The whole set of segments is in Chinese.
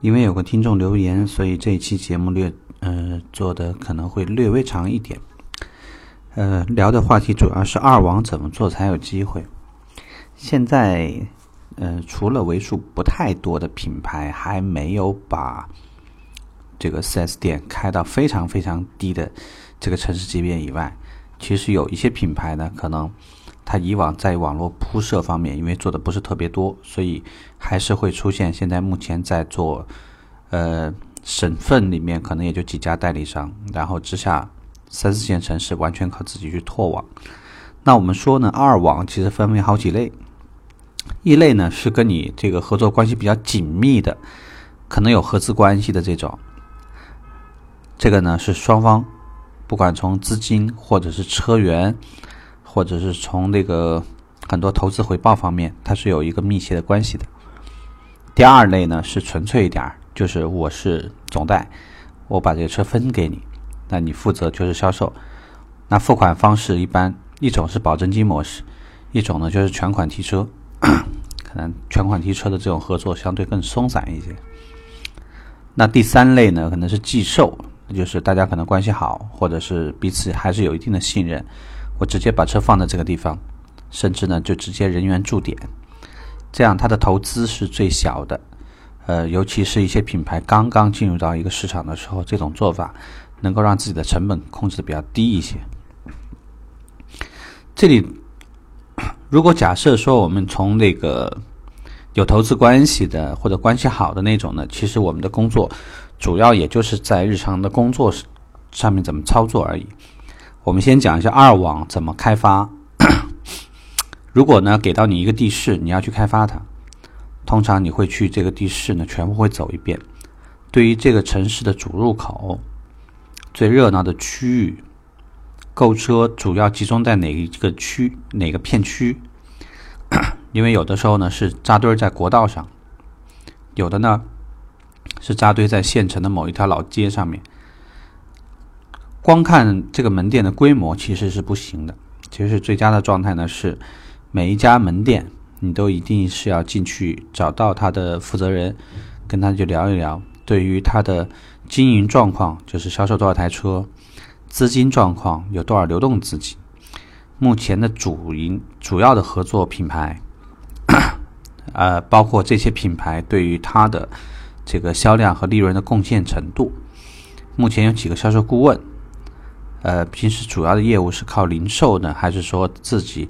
因为有个听众留言，所以这一期节目略呃做的可能会略微长一点。呃，聊的话题主要是二王怎么做才有机会。现在呃，除了为数不太多的品牌还没有把这个 4S 店开到非常非常低的这个城市级别以外，其实有一些品牌呢，可能。它以往在网络铺设方面，因为做的不是特别多，所以还是会出现现在目前在做，呃，省份里面可能也就几家代理商，然后之下三四线城市完全靠自己去拓网。那我们说呢，二网其实分为好几类，一类呢是跟你这个合作关系比较紧密的，可能有合资关系的这种，这个呢是双方不管从资金或者是车源。或者是从那个很多投资回报方面，它是有一个密切的关系的。第二类呢是纯粹一点儿，就是我是总代，我把这个车分给你，那你负责就是销售。那付款方式一般一种是保证金模式，一种呢就是全款提车，可能全款提车的这种合作相对更松散一些。那第三类呢可能是寄售，就是大家可能关系好，或者是彼此还是有一定的信任。我直接把车放在这个地方，甚至呢就直接人员驻点，这样它的投资是最小的。呃，尤其是一些品牌刚刚进入到一个市场的时候，这种做法能够让自己的成本控制的比较低一些。这里，如果假设说我们从那个有投资关系的或者关系好的那种呢，其实我们的工作主要也就是在日常的工作上面怎么操作而已。我们先讲一下二网怎么开发。如果呢给到你一个地势，你要去开发它，通常你会去这个地势呢全部会走一遍。对于这个城市的主入口、最热闹的区域，购车主要集中在哪一个区、哪个片区？因为有的时候呢是扎堆在国道上，有的呢是扎堆在县城的某一条老街上面。光看这个门店的规模其实是不行的。其实是最佳的状态呢是，每一家门店你都一定是要进去找到他的负责人，跟他就聊一聊，对于他的经营状况，就是销售多少台车，资金状况有多少流动资金，目前的主营主要的合作品牌，呃，包括这些品牌对于他的这个销量和利润的贡献程度，目前有几个销售顾问。呃，平时主要的业务是靠零售呢，还是说自己，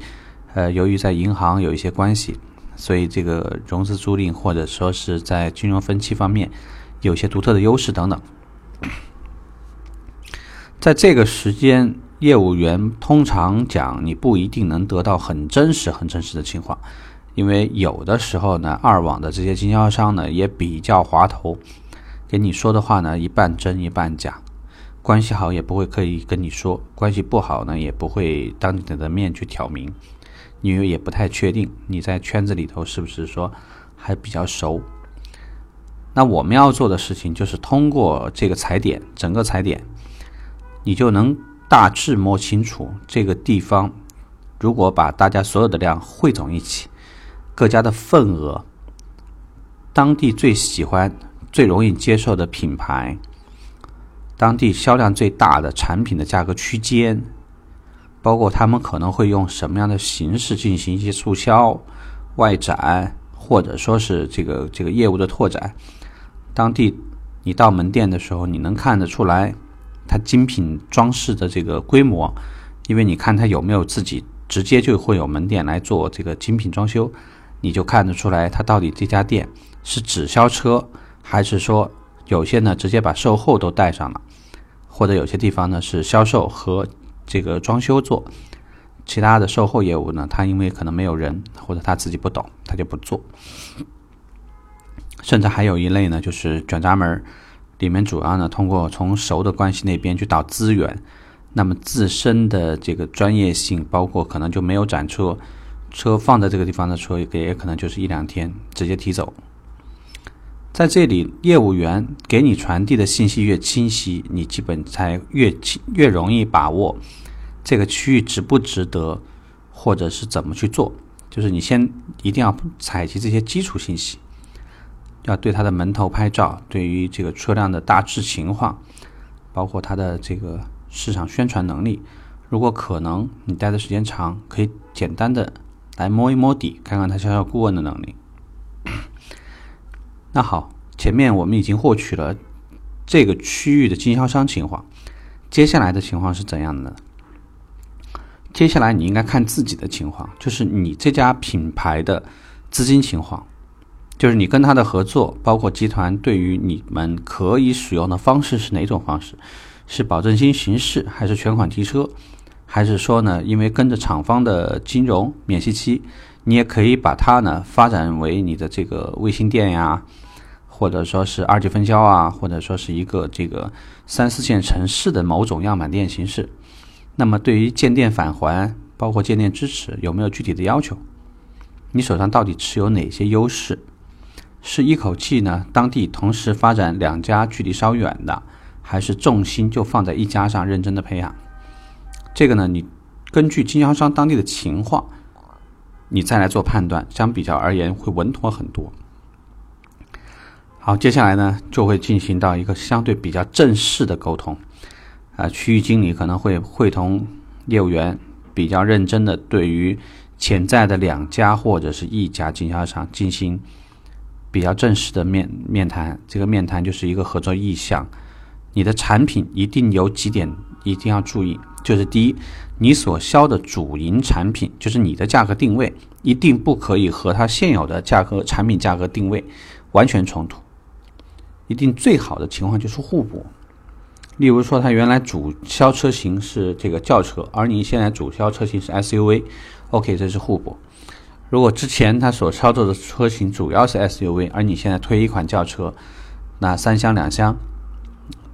呃，由于在银行有一些关系，所以这个融资租赁或者说是在金融分期方面有些独特的优势等等。在这个时间，业务员通常讲你不一定能得到很真实、很真实的情况，因为有的时候呢，二网的这些经销商呢也比较滑头，给你说的话呢一半真一半假。关系好也不会刻意跟你说，关系不好呢也不会当你的面去挑明，因为也不太确定你在圈子里头是不是说还比较熟。那我们要做的事情就是通过这个踩点，整个踩点，你就能大致摸清楚这个地方，如果把大家所有的量汇总一起，各家的份额，当地最喜欢、最容易接受的品牌。当地销量最大的产品的价格区间，包括他们可能会用什么样的形式进行一些促销、外展，或者说是这个这个业务的拓展。当地你到门店的时候，你能看得出来它精品装饰的这个规模，因为你看它有没有自己直接就会有门店来做这个精品装修，你就看得出来它到底这家店是只销车，还是说有些呢直接把售后都带上了。或者有些地方呢是销售和这个装修做，其他的售后业务呢，他因为可能没有人或者他自己不懂，他就不做。甚至还有一类呢，就是卷闸门，里面主要呢通过从熟的关系那边去导资源，那么自身的这个专业性，包括可能就没有展车，车放在这个地方的车也可能就是一两天直接提走。在这里，业务员给你传递的信息越清晰，你基本才越清越容易把握这个区域值不值得，或者是怎么去做。就是你先一定要采集这些基础信息。要对他的门头拍照，对于这个车辆的大致情况，包括它的这个市场宣传能力，如果可能，你待的时间长，可以简单的来摸一摸底，看看他销售顾问的能力。那好，前面我们已经获取了这个区域的经销商情况，接下来的情况是怎样的呢？接下来你应该看自己的情况，就是你这家品牌的资金情况。就是你跟他的合作，包括集团对于你们可以使用的方式是哪种方式？是保证金形式，还是全款提车？还是说呢，因为跟着厂方的金融免息期，你也可以把它呢发展为你的这个卫星店呀，或者说是二级分销啊，或者说是一个这个三四线城市的某种样板店形式。那么对于建店返还，包括建店支持，有没有具体的要求？你手上到底持有哪些优势？是一口气呢？当地同时发展两家距离稍远的，还是重心就放在一家上认真的培养？这个呢，你根据经销商当地的情况，你再来做判断，相比较而言会稳妥很多。好，接下来呢就会进行到一个相对比较正式的沟通，啊，区域经理可能会会同业务员比较认真的对于潜在的两家或者是一家经销商进行。比较正式的面面谈，这个面谈就是一个合作意向。你的产品一定有几点一定要注意，就是第一，你所销的主营产品，就是你的价格定位，一定不可以和它现有的价格产品价格定位完全冲突。一定最好的情况就是互补。例如说，它原来主销车型是这个轿车，而你现在主销车型是 SUV，OK，这是互补。如果之前他所操作的车型主要是 SUV，而你现在推一款轿车，那三厢两厢，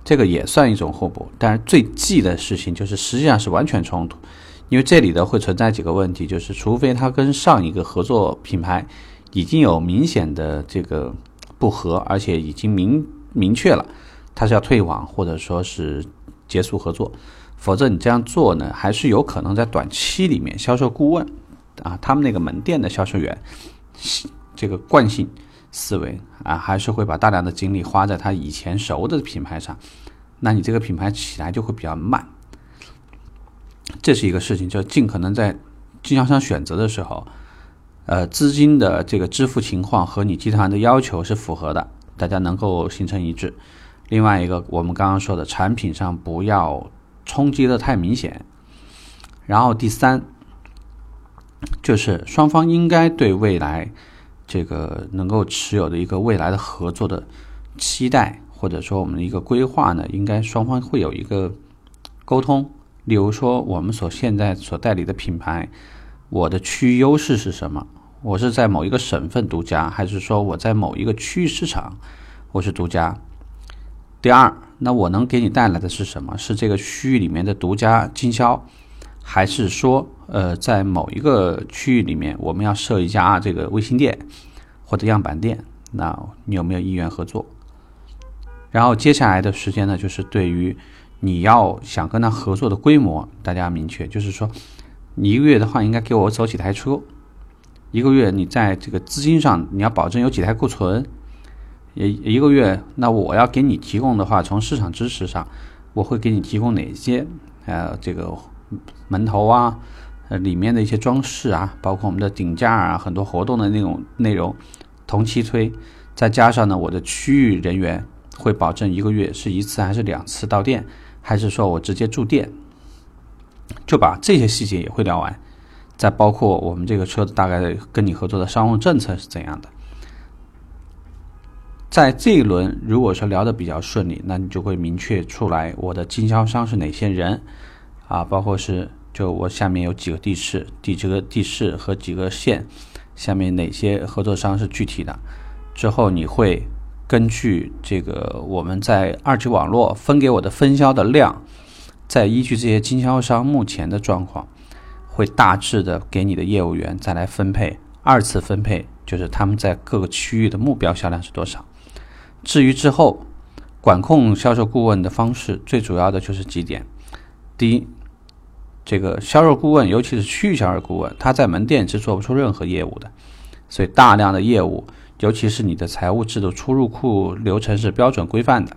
这个也算一种互补。但是最忌的事情就是实际上是完全冲突，因为这里的会存在几个问题，就是除非他跟上一个合作品牌已经有明显的这个不合，而且已经明明确了他是要退网或者说是结束合作，否则你这样做呢，还是有可能在短期里面销售顾问。啊，他们那个门店的销售员，这个惯性思维啊，还是会把大量的精力花在他以前熟的品牌上，那你这个品牌起来就会比较慢。这是一个事情，就尽可能在经销商选择的时候，呃，资金的这个支付情况和你集团的要求是符合的，大家能够形成一致。另外一个，我们刚刚说的产品上不要冲击的太明显。然后第三。就是双方应该对未来这个能够持有的一个未来的合作的期待，或者说我们的一个规划呢，应该双方会有一个沟通。例如说，我们所现在所代理的品牌，我的区域优势是什么？我是在某一个省份独家，还是说我在某一个区域市场我是独家？第二，那我能给你带来的是什么？是这个区域里面的独家经销？还是说，呃，在某一个区域里面，我们要设一家这个卫星店或者样板店，那你有没有意愿合作？然后接下来的时间呢，就是对于你要想跟他合作的规模，大家明确，就是说，你一个月的话，应该给我走几台车？一个月你在这个资金上，你要保证有几台库存？一一个月，那我要给你提供的话，从市场支持上，我会给你提供哪些？呃，这个。门头啊，呃，里面的一些装饰啊，包括我们的顶架啊，很多活动的那种内容，同期推，再加上呢，我的区域人员会保证一个月是一次还是两次到店，还是说我直接驻店，就把这些细节也会聊完，再包括我们这个车子大概跟你合作的商务政策是怎样的，在这一轮如果说聊得比较顺利，那你就会明确出来我的经销商是哪些人。啊，包括是就我下面有几个地市、地这个地市和几个县，下面哪些合作商是具体的，之后你会根据这个我们在二级网络分给我的分销的量，再依据这些经销商目前的状况，会大致的给你的业务员再来分配二次分配，就是他们在各个区域的目标销量是多少。至于之后管控销售顾问的方式，最主要的就是几点。第一，这个销售顾问，尤其是区域销售顾问，他在门店是做不出任何业务的，所以大量的业务尤其是你的财务制度出入库流程是标准规范的，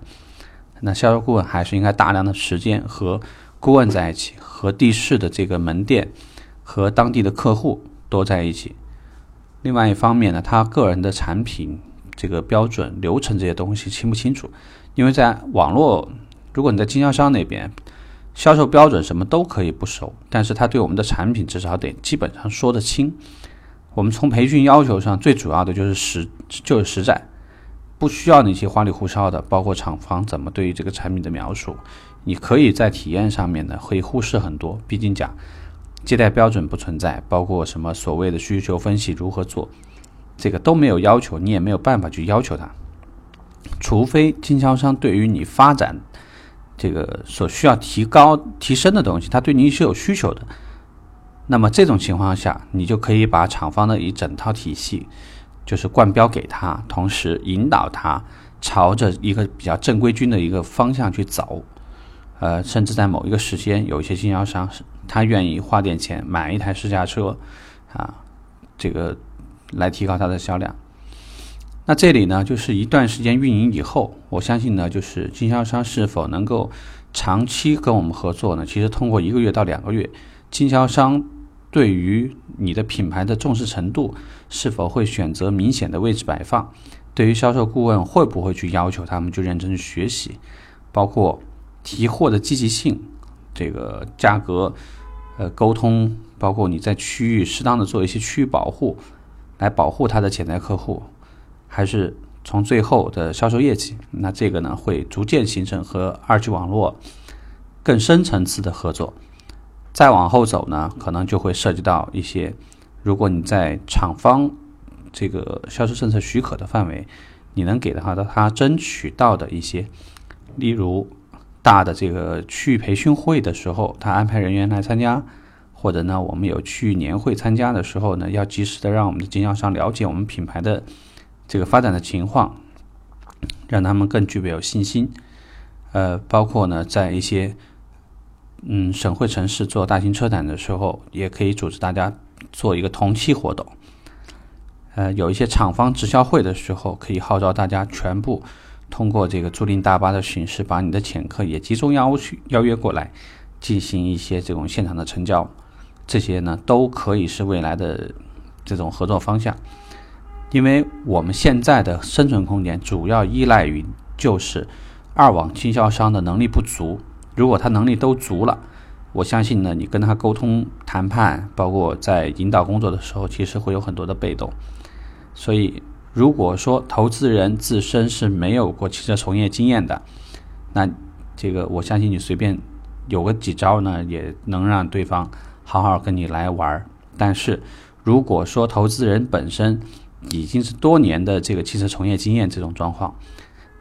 那销售顾问还是应该大量的时间和顾问在一起，和地市的这个门店和当地的客户多在一起。另外一方面呢，他个人的产品这个标准流程这些东西清不清楚？因为在网络，如果你在经销商那边，销售标准什么都可以不熟，但是他对我们的产品至少得基本上说得清。我们从培训要求上最主要的就是实就是实在，不需要那些花里胡哨的，包括厂方怎么对于这个产品的描述，你可以在体验上面呢可以忽视很多。毕竟讲接待标准不存在，包括什么所谓的需求分析如何做，这个都没有要求，你也没有办法去要求他，除非经销商对于你发展这个所需要提高提升的东西，他对你是有需求的。那么这种情况下，你就可以把厂方的一整套体系，就是灌标给他，同时引导他朝着一个比较正规军的一个方向去走。呃，甚至在某一个时间，有一些经销商是他愿意花点钱买一台试驾车，啊，这个来提高它的销量。那这里呢，就是一段时间运营以后，我相信呢，就是经销商是否能够长期跟我们合作呢？其实通过一个月到两个月，经销商。对于你的品牌的重视程度，是否会选择明显的位置摆放？对于销售顾问会不会去要求他们去认真学习？包括提货的积极性，这个价格，呃，沟通，包括你在区域适当的做一些区域保护，来保护他的潜在客户，还是从最后的销售业绩？那这个呢，会逐渐形成和二级网络更深层次的合作。再往后走呢，可能就会涉及到一些，如果你在厂方这个销售政策许可的范围，你能给的话，他争取到的一些，例如大的这个区域培训会的时候，他安排人员来参加，或者呢，我们有去年会参加的时候呢，要及时的让我们的经销商了解我们品牌的这个发展的情况，让他们更具备有信心。呃，包括呢，在一些。嗯，省会城市做大型车展的时候，也可以组织大家做一个同期活动。呃，有一些厂方直销会的时候，可以号召大家全部通过这个租赁大巴的形式，把你的潜客也集中邀去邀约过来，进行一些这种现场的成交。这些呢，都可以是未来的这种合作方向。因为我们现在的生存空间主要依赖于就是二网经销商的能力不足。如果他能力都足了，我相信呢，你跟他沟通谈判，包括在引导工作的时候，其实会有很多的被动。所以，如果说投资人自身是没有过汽车从业经验的，那这个我相信你随便有个几招呢，也能让对方好好跟你来玩儿。但是，如果说投资人本身已经是多年的这个汽车从业经验，这种状况，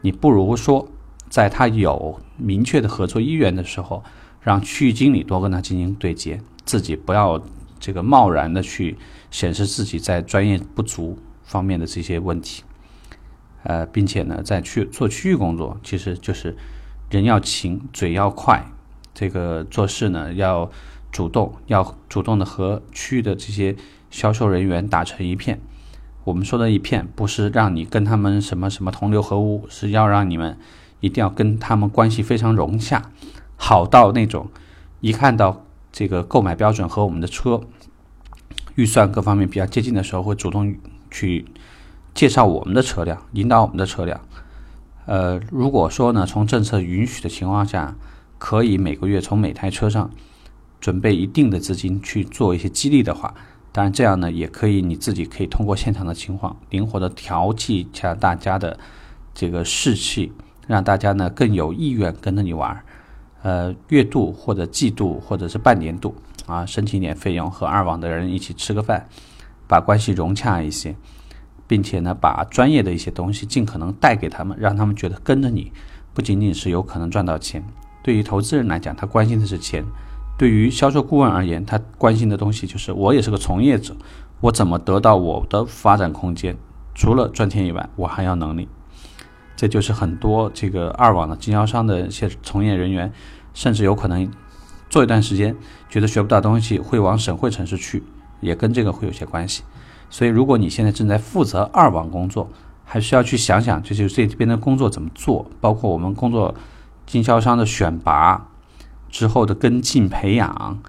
你不如说。在他有明确的合作意愿的时候，让区域经理多跟他进行对接，自己不要这个贸然的去显示自己在专业不足方面的这些问题，呃，并且呢，在去做区域工作，其实就是人要勤，嘴要快，这个做事呢要主动，要主动的和区域的这些销售人员打成一片。我们说的一片，不是让你跟他们什么什么同流合污，是要让你们。一定要跟他们关系非常融洽，好到那种一看到这个购买标准和我们的车预算各方面比较接近的时候，会主动去介绍我们的车辆，引导我们的车辆。呃，如果说呢，从政策允许的情况下，可以每个月从每台车上准备一定的资金去做一些激励的话，当然这样呢，也可以你自己可以通过现场的情况灵活的调剂一下大家的这个士气。让大家呢更有意愿跟着你玩，呃，月度或者季度或者是半年度啊，申请点费用和二网的人一起吃个饭，把关系融洽一些，并且呢把专业的一些东西尽可能带给他们，让他们觉得跟着你不仅仅是有可能赚到钱。对于投资人来讲，他关心的是钱；对于销售顾问而言，他关心的东西就是我也是个从业者，我怎么得到我的发展空间？除了赚钱以外，我还要能力。这就是很多这个二网的经销商的一些从业人员，甚至有可能做一段时间，觉得学不到东西，会往省会城市去，也跟这个会有些关系。所以，如果你现在正在负责二网工作，还需要去想想，就是这边的工作怎么做，包括我们工作经销商的选拔之后的跟进培养。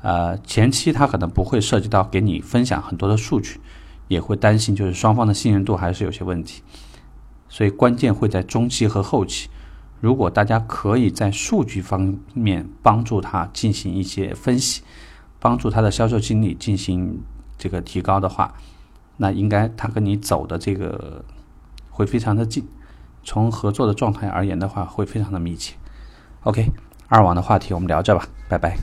呃，前期他可能不会涉及到给你分享很多的数据，也会担心就是双方的信任度还是有些问题，所以关键会在中期和后期。如果大家可以在数据方面帮助他进行一些分析，帮助他的销售经理进行这个提高的话，那应该他跟你走的这个会非常的近，从合作的状态而言的话，会非常的密切。OK，二网的话题我们聊着吧，拜拜。